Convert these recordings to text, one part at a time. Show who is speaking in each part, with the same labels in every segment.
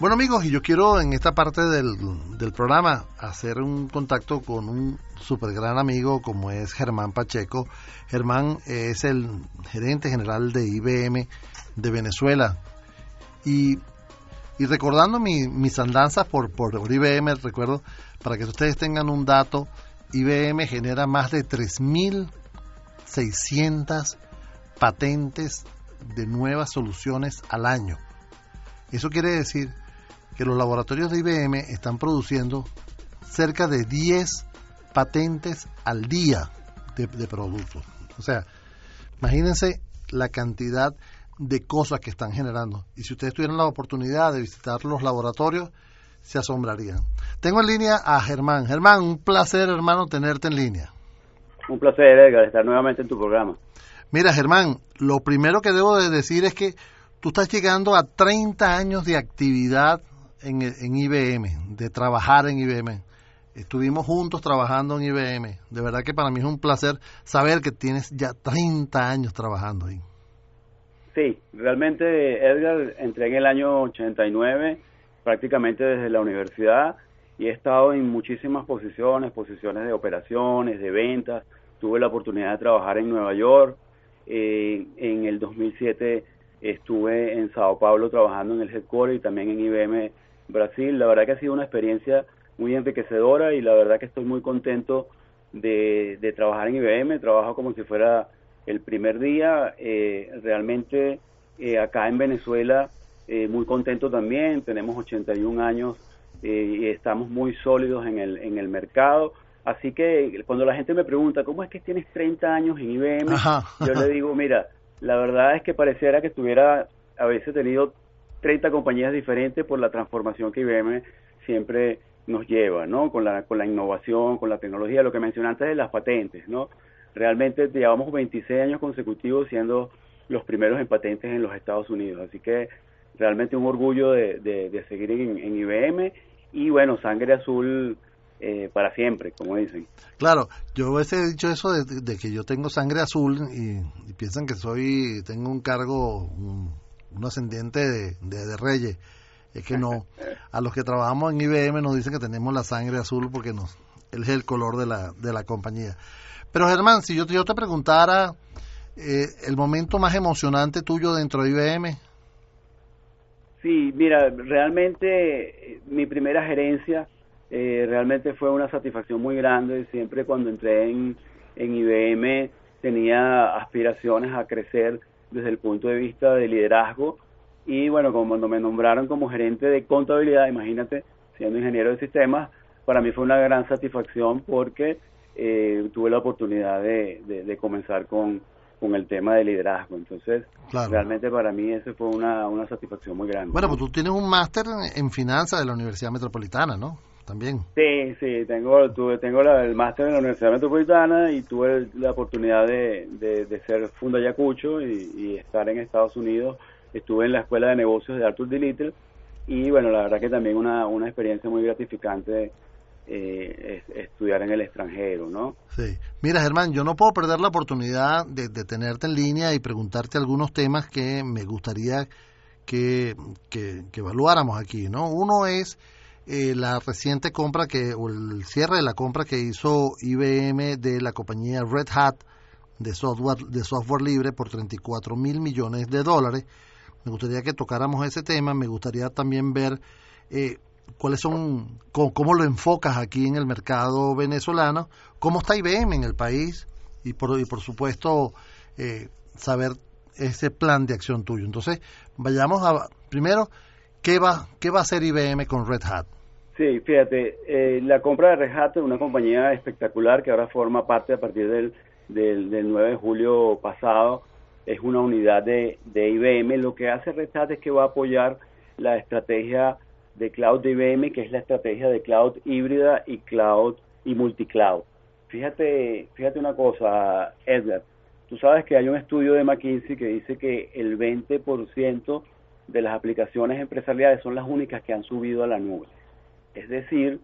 Speaker 1: Bueno amigos, y yo quiero en esta parte del, del programa hacer un contacto con un super gran amigo como es Germán Pacheco. Germán es el gerente general de IBM de Venezuela. Y, y recordando mis andanzas por, por IBM, recuerdo, para que ustedes tengan un dato, IBM genera más de 3.600 patentes de nuevas soluciones al año. Eso quiere decir que los laboratorios de IBM están produciendo cerca de 10 patentes al día de, productos. O sea, imagínense la cantidad de cosas que están generando. Y si ustedes tuvieran la oportunidad de visitar los laboratorios, se asombrarían. Tengo en línea a Germán. Germán, un placer, hermano, tenerte en línea.
Speaker 2: Un placer, Edgar, estar nuevamente en tu programa.
Speaker 1: Mira, Germán, lo primero que debo de decir es que tú estás llegando a 30 años de actividad en, en IBM, de trabajar en IBM. Estuvimos juntos trabajando en IBM. De verdad que para mí es un placer saber que tienes ya 30 años trabajando ahí.
Speaker 2: Sí, realmente Edgar, entré en el año 89, prácticamente desde la universidad, y he estado en muchísimas posiciones, posiciones de operaciones, de ventas. Tuve la oportunidad de trabajar en Nueva York. Eh, en el 2007 estuve en Sao Paulo trabajando en el headquarter y también en IBM Brasil. La verdad que ha sido una experiencia muy enriquecedora y la verdad que estoy muy contento de, trabajar en IBM. Trabajo como si fuera el primer día. Eh, realmente eh, acá en Venezuela eh, muy contento también. Tenemos 81 años y estamos muy sólidos en el, en el mercado. Así que cuando la gente me pregunta, ¿cómo es que tienes 30 años en IBM? Yo le digo, mira, la verdad es que pareciera que estuviera a veces tenido 30 compañías diferentes por la transformación que IBM siempre nos lleva, ¿no? Con la, con la innovación, con la tecnología, lo que mencioné antes de las patentes, ¿no? Realmente llevamos 26 años consecutivos siendo los primeros en patentes en los Estados Unidos, así que realmente un orgullo de, de, seguir en, IBM y bueno, sangre azul eh, para siempre, como dicen.
Speaker 1: Claro, yo he dicho eso de, que yo tengo sangre azul y, piensan que soy, tengo un cargo, ascendiente de, de, Reyes. Es que no, a los que trabajamos en IBM nos dicen que tenemos la sangre azul porque nos, él es el color de la, de la compañía. Pero Germán, si yo, yo te preguntara eh, el momento más emocionante tuyo dentro de IBM.
Speaker 2: Sí, mira, realmente eh, mi primera gerencia eh, realmente fue una satisfacción muy grande. Siempre cuando entré en, en IBM tenía aspiraciones a crecer desde el punto de vista de liderazgo. Y bueno, como cuando me nombraron como gerente de contabilidad, imagínate, siendo ingeniero de sistemas, para mí fue una gran satisfacción porque eh, tuve la oportunidad de, de, comenzar con, con el tema de liderazgo. Entonces, realmente para mí eso fue una, una satisfacción muy grande.
Speaker 1: Bueno, pues tú tienes un máster en finanzas de la Universidad Metropolitana, ¿no? También.
Speaker 2: Sí, sí, tengo, tuve, tengo el máster en la Universidad Metropolitana y tuve la oportunidad de, de, ser funda Ayacucho y, estar en Estados Unidos. Estuve en la Escuela de Negocios de Arthur D. Little y bueno, la verdad que también una, una experiencia muy gratificante eh, estudiar en el extranjero, ¿no?
Speaker 1: Sí. Mira, Germán, yo no puedo perder la oportunidad de, de tenerte en línea y preguntarte algunos temas que me gustaría que, que, que evaluáramos aquí, ¿no? Uno es eh, la reciente compra que, o el cierre de la compra que hizo IBM de la compañía Red Hat de software, de software libre por 34 mil millones de dólares. Me gustaría que tocáramos ese tema, me gustaría también ver eh, cuáles son, cómo, lo enfocas aquí en el mercado venezolano, cómo está IBM en el país y por, y por supuesto eh, saber ese plan de acción tuyo. Entonces, vayamos a, primero, ¿Qué va, ¿Qué va a hacer IBM con Red Hat?
Speaker 2: Sí, fíjate, eh, la compra de Red Hat es una compañía espectacular que ahora forma parte a partir del, del, 9 de julio pasado. Es una unidad de, de IBM. Lo que hace Red Hat es que va a apoyar la estrategia de cloud de IBM, que es la estrategia de cloud híbrida y cloud y multicloud. Fíjate, fíjate una cosa, Edgar. Tú sabes que hay un estudio de McKinsey que dice que el 20% de las aplicaciones empresariales son las únicas que han subido a la nube. Es decir,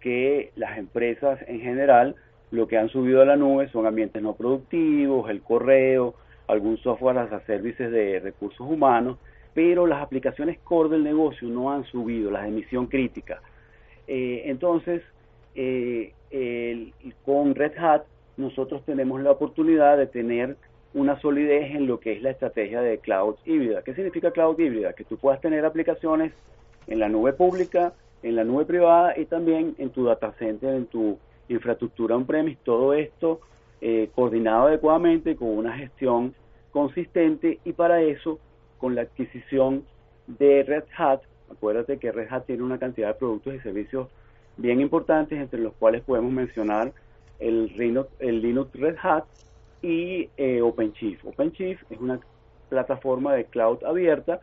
Speaker 2: que las empresas en general lo que han subido a la nube son ambientes no productivos, el correo, algún software a services de recursos humanos, pero las aplicaciones core del negocio no han subido, las de misión crítica. Eh, entonces, eh, con Red Hat nosotros tenemos la oportunidad de tener una solidez en lo que es la estrategia de cloud híbrida. ¿Qué significa cloud híbrida? Que tú puedas tener aplicaciones en la nube pública, en la nube privada y también en tu data center, en tu infraestructura on-premise, todo esto eh, coordinado adecuadamente con una gestión consistente y para eso con la adquisición de Red Hat, acuérdate que Red Hat tiene una cantidad de productos y servicios bien importantes entre los cuales podemos mencionar el, el Linux Red Hat y eh, OpenShift. OpenShift es una plataforma de cloud abierta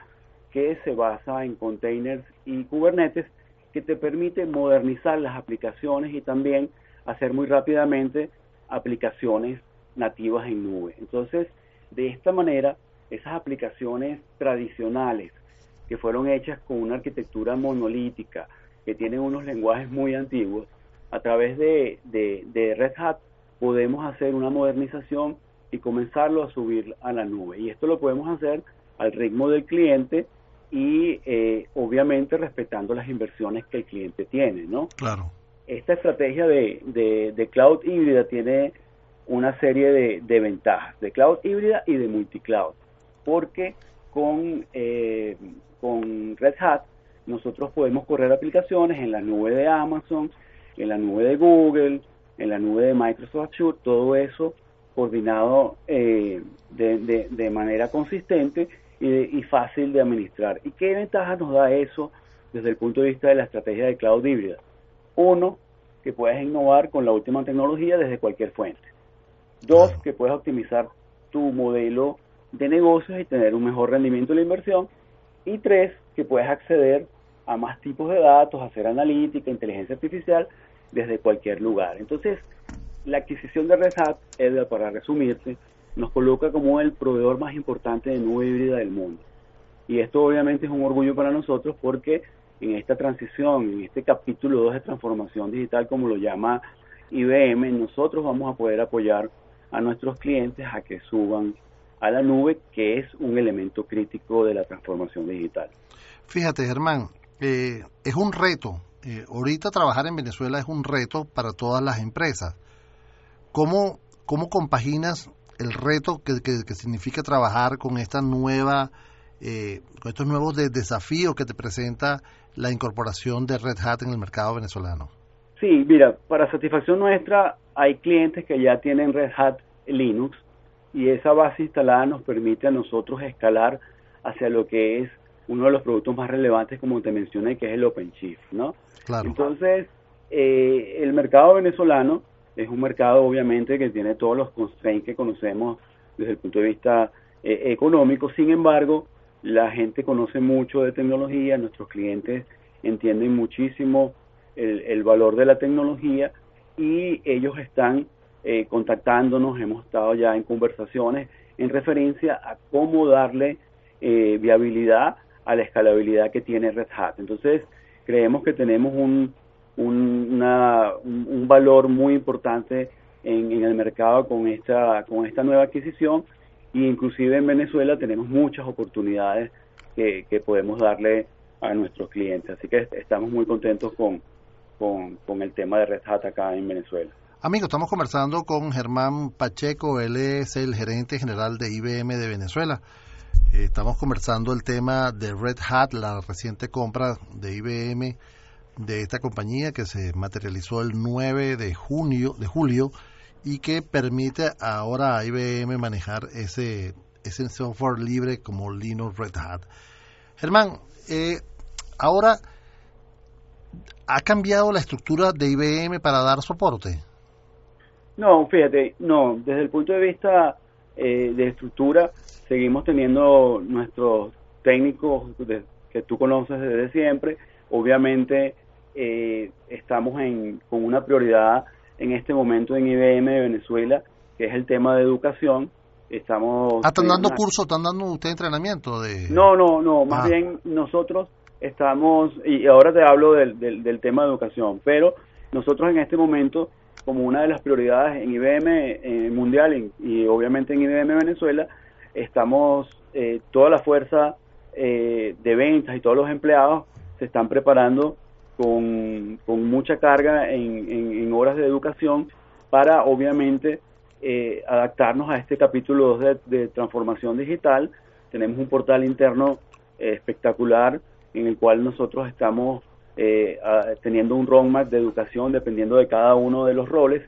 Speaker 2: que se basa en containers y Kubernetes que te permite modernizar las aplicaciones y también hacer muy rápidamente aplicaciones nativas en nube. Entonces, de esta manera, esas aplicaciones tradicionales que fueron hechas con una arquitectura monolítica, que tienen unos lenguajes muy antiguos, a través de, de, Red Hat podemos hacer una modernización y comenzarlo a subir a la nube. Y esto lo podemos hacer al ritmo del cliente y eh, obviamente respetando las inversiones que el cliente tiene, ¿no?
Speaker 1: Claro.
Speaker 2: Esta estrategia de, de, cloud híbrida tiene una serie de, de, ventajas, de cloud híbrida y de multicloud, porque con, eh, con Red Hat nosotros podemos correr aplicaciones en la nube de Amazon, en la nube de Google, en la nube de Microsoft Azure, todo eso coordinado eh, de, de, manera consistente y, fácil de administrar. ¿Y qué ventaja nos da eso desde el punto de vista de la estrategia de cloud híbrida? Uno, que puedes innovar con la última tecnología desde cualquier fuente. Dos, que puedes optimizar tu modelo de negocios y tener un mejor rendimiento de la inversión. Y tres, que puedes acceder a más tipos de datos, hacer analítica, inteligencia artificial desde cualquier lugar. Entonces, la adquisición de Red Hat, para resumirte, nos coloca como el proveedor más importante de nube híbrida del mundo. Y esto obviamente es un orgullo para nosotros porque en esta transición, en este capítulo 2 de transformación digital, como lo llama IBM, nosotros vamos a poder apoyar a nuestros clientes a que suban a la nube, que es un elemento crítico de la transformación digital.
Speaker 1: Fíjate, Germán, eh, es un reto eh, ahorita trabajar en Venezuela es un reto para todas las empresas. ¿Cómo, cómo compaginas el reto que, significa trabajar con esta nueva, eh, con estos nuevos desafíos que te presenta la incorporación de Red Hat en el mercado venezolano?
Speaker 2: Sí, mira, para satisfacción nuestra hay clientes que ya tienen Red Hat Linux y esa base instalada nos permite a nosotros escalar hacia lo que es uno de los productos más relevantes, como te mencioné, que es el OpenShift, ¿no? Entonces, eh, el mercado venezolano es un mercado, obviamente, que tiene todos los constraints que conocemos desde el punto de vista eh, económico. Sin embargo, la gente conoce mucho de tecnología, nuestros clientes entienden muchísimo el, valor de la tecnología y ellos están eh, contactándonos, hemos estado ya en conversaciones en referencia a cómo darle viabilidad a la escalabilidad que tiene Red Hat. Entonces, creemos que tenemos un, un, valor muy importante en, el mercado con esta, con esta nueva adquisición e inclusive en Venezuela tenemos muchas oportunidades que, que podemos darle a nuestros clientes. Así que estamos muy contentos con, con, con el tema de Red Hat acá en Venezuela.
Speaker 1: Amigos, estamos conversando con Germán Pacheco, él es el gerente general de IBM de Venezuela. Eh, estamos conversando el tema de Red Hat, la reciente compra de IBM de esta compañía que se materializó el 9 de junio de julio y que permite ahora a IBM manejar ese ese software libre como Linux Red Hat. Germán, eh, ahora ha cambiado la estructura de IBM para dar soporte.
Speaker 2: No, fíjate, no, desde el punto de vista eh, de estructura, seguimos teniendo nuestros técnicos que tú conoces desde siempre. Obviamente eh, estamos en, con una prioridad en este momento en IBM de Venezuela, que es el tema de educación. Estamos
Speaker 1: ah, ¿Están dando cursos, están dando usted entrenamiento? de
Speaker 2: No, no, no, más ah. bien nosotros estamos, y ahora te hablo del, del, tema de educación, pero nosotros en este momento, como una de las prioridades en IBM eh, mundial y obviamente en IBM Venezuela, estamos eh, toda la fuerza eh, de ventas y todos los empleados se están preparando con, mucha carga en, horas de educación para obviamente eh, adaptarnos a este capítulo 2 de, transformación digital. Tenemos un portal interno eh, espectacular en el cual nosotros estamos teniendo un roadmap de educación dependiendo de cada uno de los roles,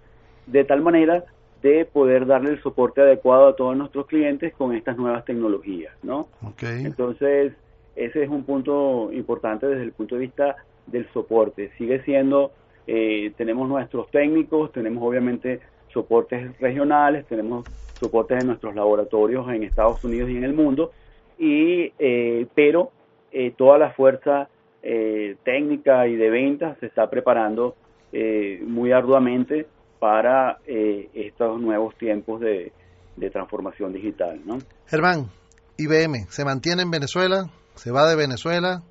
Speaker 2: de tal manera de poder darle el soporte adecuado a todos nuestros clientes con estas nuevas tecnologías, ¿no? Entonces, ese es un punto importante desde el punto de vista del soporte. Sigue siendo, eh, tenemos nuestros técnicos, tenemos obviamente soportes regionales, tenemos soportes en nuestros laboratorios en Estados Unidos y en el mundo, y eh, pero eh, toda la fuerza técnica y de ventas se está preparando muy arduamente para eh, estos nuevos tiempos de, transformación digital. ¿no?
Speaker 1: Germán, IBM, ¿se mantiene en Venezuela? ¿Se va de Venezuela?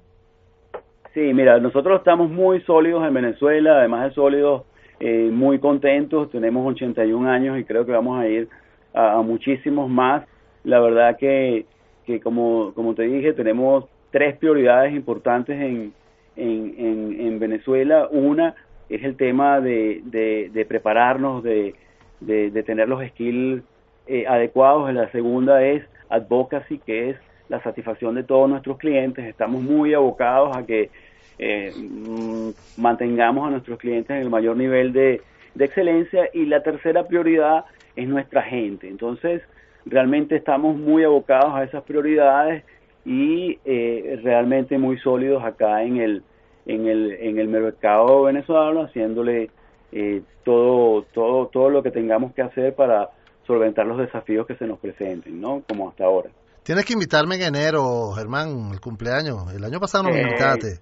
Speaker 2: Sí, mira, nosotros estamos muy sólidos en Venezuela, además de sólidos, eh, muy contentos, tenemos 81 años y creo que vamos a ir a, muchísimos más. La verdad que, que como, como te dije, tenemos tres prioridades importantes en, en, en Venezuela. Una, es el tema de, de, prepararnos, de, de, tener los skills eh, adecuados. La segunda es advocacy, que es la satisfacción de todos nuestros clientes. Estamos muy abocados a que eh, mm, mantengamos a nuestros clientes en el mayor nivel de, de excelencia. Y la tercera prioridad es nuestra gente. Entonces, realmente estamos muy abocados a esas prioridades y eh, realmente muy sólidos acá en el en el, en el mercado venezolano, haciéndole eh, todo, todo, todo lo que tengamos que hacer para solventar los desafíos que se nos presenten, ¿no? Como hasta ahora.
Speaker 1: Tienes que invitarme en enero, Germán, el cumpleaños. El año pasado no me invitaste.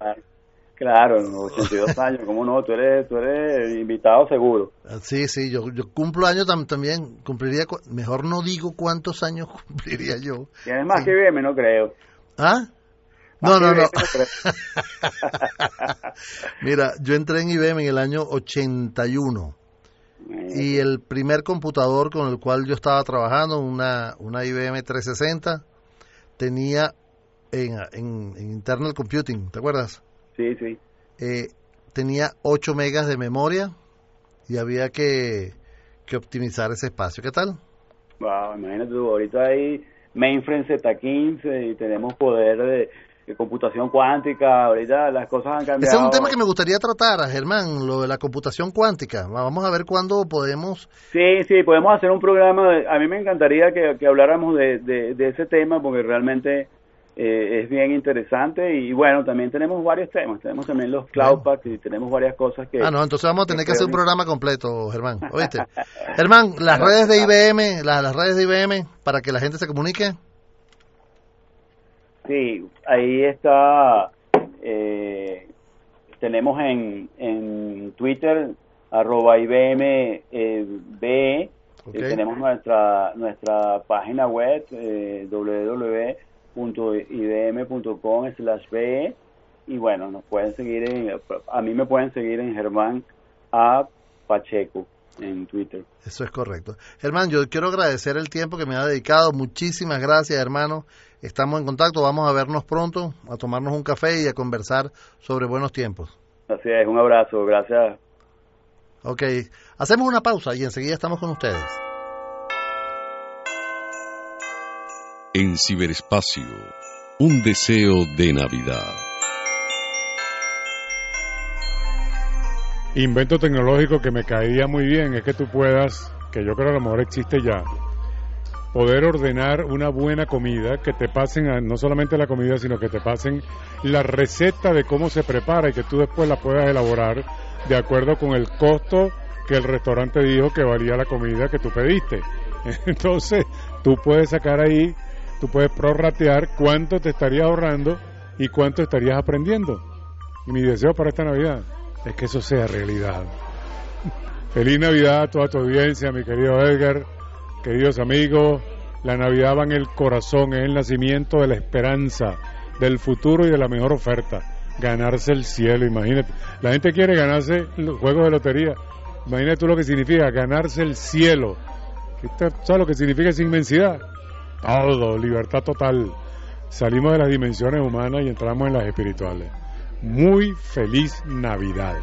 Speaker 2: Claro, 82 años, ¿cómo no? Tú eres, tú eres invitado seguro.
Speaker 1: Ah, sí, sí, yo, yo cumplo años también, cumpliría, mejor no digo cuántos años cumpliría yo.
Speaker 2: Tienes más que bien, no creo.
Speaker 1: ¿Ah? No, no, no. Mira, yo entré en IBM en el año 81 y el primer computador con el cual yo estaba trabajando, una, una IBM 360, tenía en, en, internal computing, ¿te acuerdas?
Speaker 2: Sí, sí.
Speaker 1: Eh, tenía 8 megas de memoria y había que, que optimizar ese espacio. ¿Qué tal?
Speaker 2: Wow, imagínate tú, ahorita hay mainframe Z15 y tenemos poder de computación cuántica, ahorita las cosas han cambiado.
Speaker 1: Ese es un tema que me gustaría tratar, Germán, lo de la computación cuántica. Vamos a ver cuándo podemos...
Speaker 2: Sí, sí, podemos hacer un programa, a mí me encantaría que, habláramos de, de, ese tema porque realmente eh, es bien interesante y bueno, también tenemos varios temas, tenemos también los cloud packs y tenemos varias cosas que...
Speaker 1: Ah, no, entonces vamos a tener que hacer un programa completo, Germán, ¿oíste? Germán, las redes de IBM, las, las redes de IBM, para que la gente se comunique.
Speaker 2: Sí, ahí está. Eh, tenemos en, en Twitter arroba IBM eh, B. tenemos nuestra nuestra página web eh, www.ibm.com slash B y bueno, nos pueden seguir en, a mí me pueden seguir en Germán A. Pacheco en Twitter.
Speaker 1: Eso es correcto. Germán, yo quiero agradecer el tiempo que me ha dedicado. Muchísimas gracias, hermano. Estamos en contacto, vamos a vernos pronto, a tomarnos un café y a conversar sobre buenos tiempos.
Speaker 2: Así es, un abrazo, gracias.
Speaker 1: Ok, hacemos una pausa y enseguida estamos con ustedes.
Speaker 3: En ciberespacio, un deseo de Navidad.
Speaker 4: Invento tecnológico que me caía muy bien es que tú puedas, que yo creo a lo mejor existe ya, poder ordenar una buena comida, que te pasen no solamente la comida, sino que te pasen la receta de cómo se prepara y que tú después la puedas elaborar de acuerdo con el costo que el restaurante dijo que valía la comida que tú pediste. Entonces, tú puedes sacar ahí, tú puedes prorratear cuánto te estarías ahorrando y cuánto estarías aprendiendo. Y mi deseo para esta Navidad es que eso sea realidad. Feliz Navidad a toda tu audiencia, mi querido Edgar Queridos amigos, la Navidad va en el corazón, es el nacimiento de la esperanza, del futuro y de la mejor oferta. Ganarse el cielo, imagínate. La gente quiere ganarse los juegos de lotería. Imagínate tú lo que significa ganarse el cielo. ¿Sabes lo que significa esa inmensidad? Todo, libertad total. salimos de las dimensiones humanas y entramos en las espirituales. Muy feliz Navidad.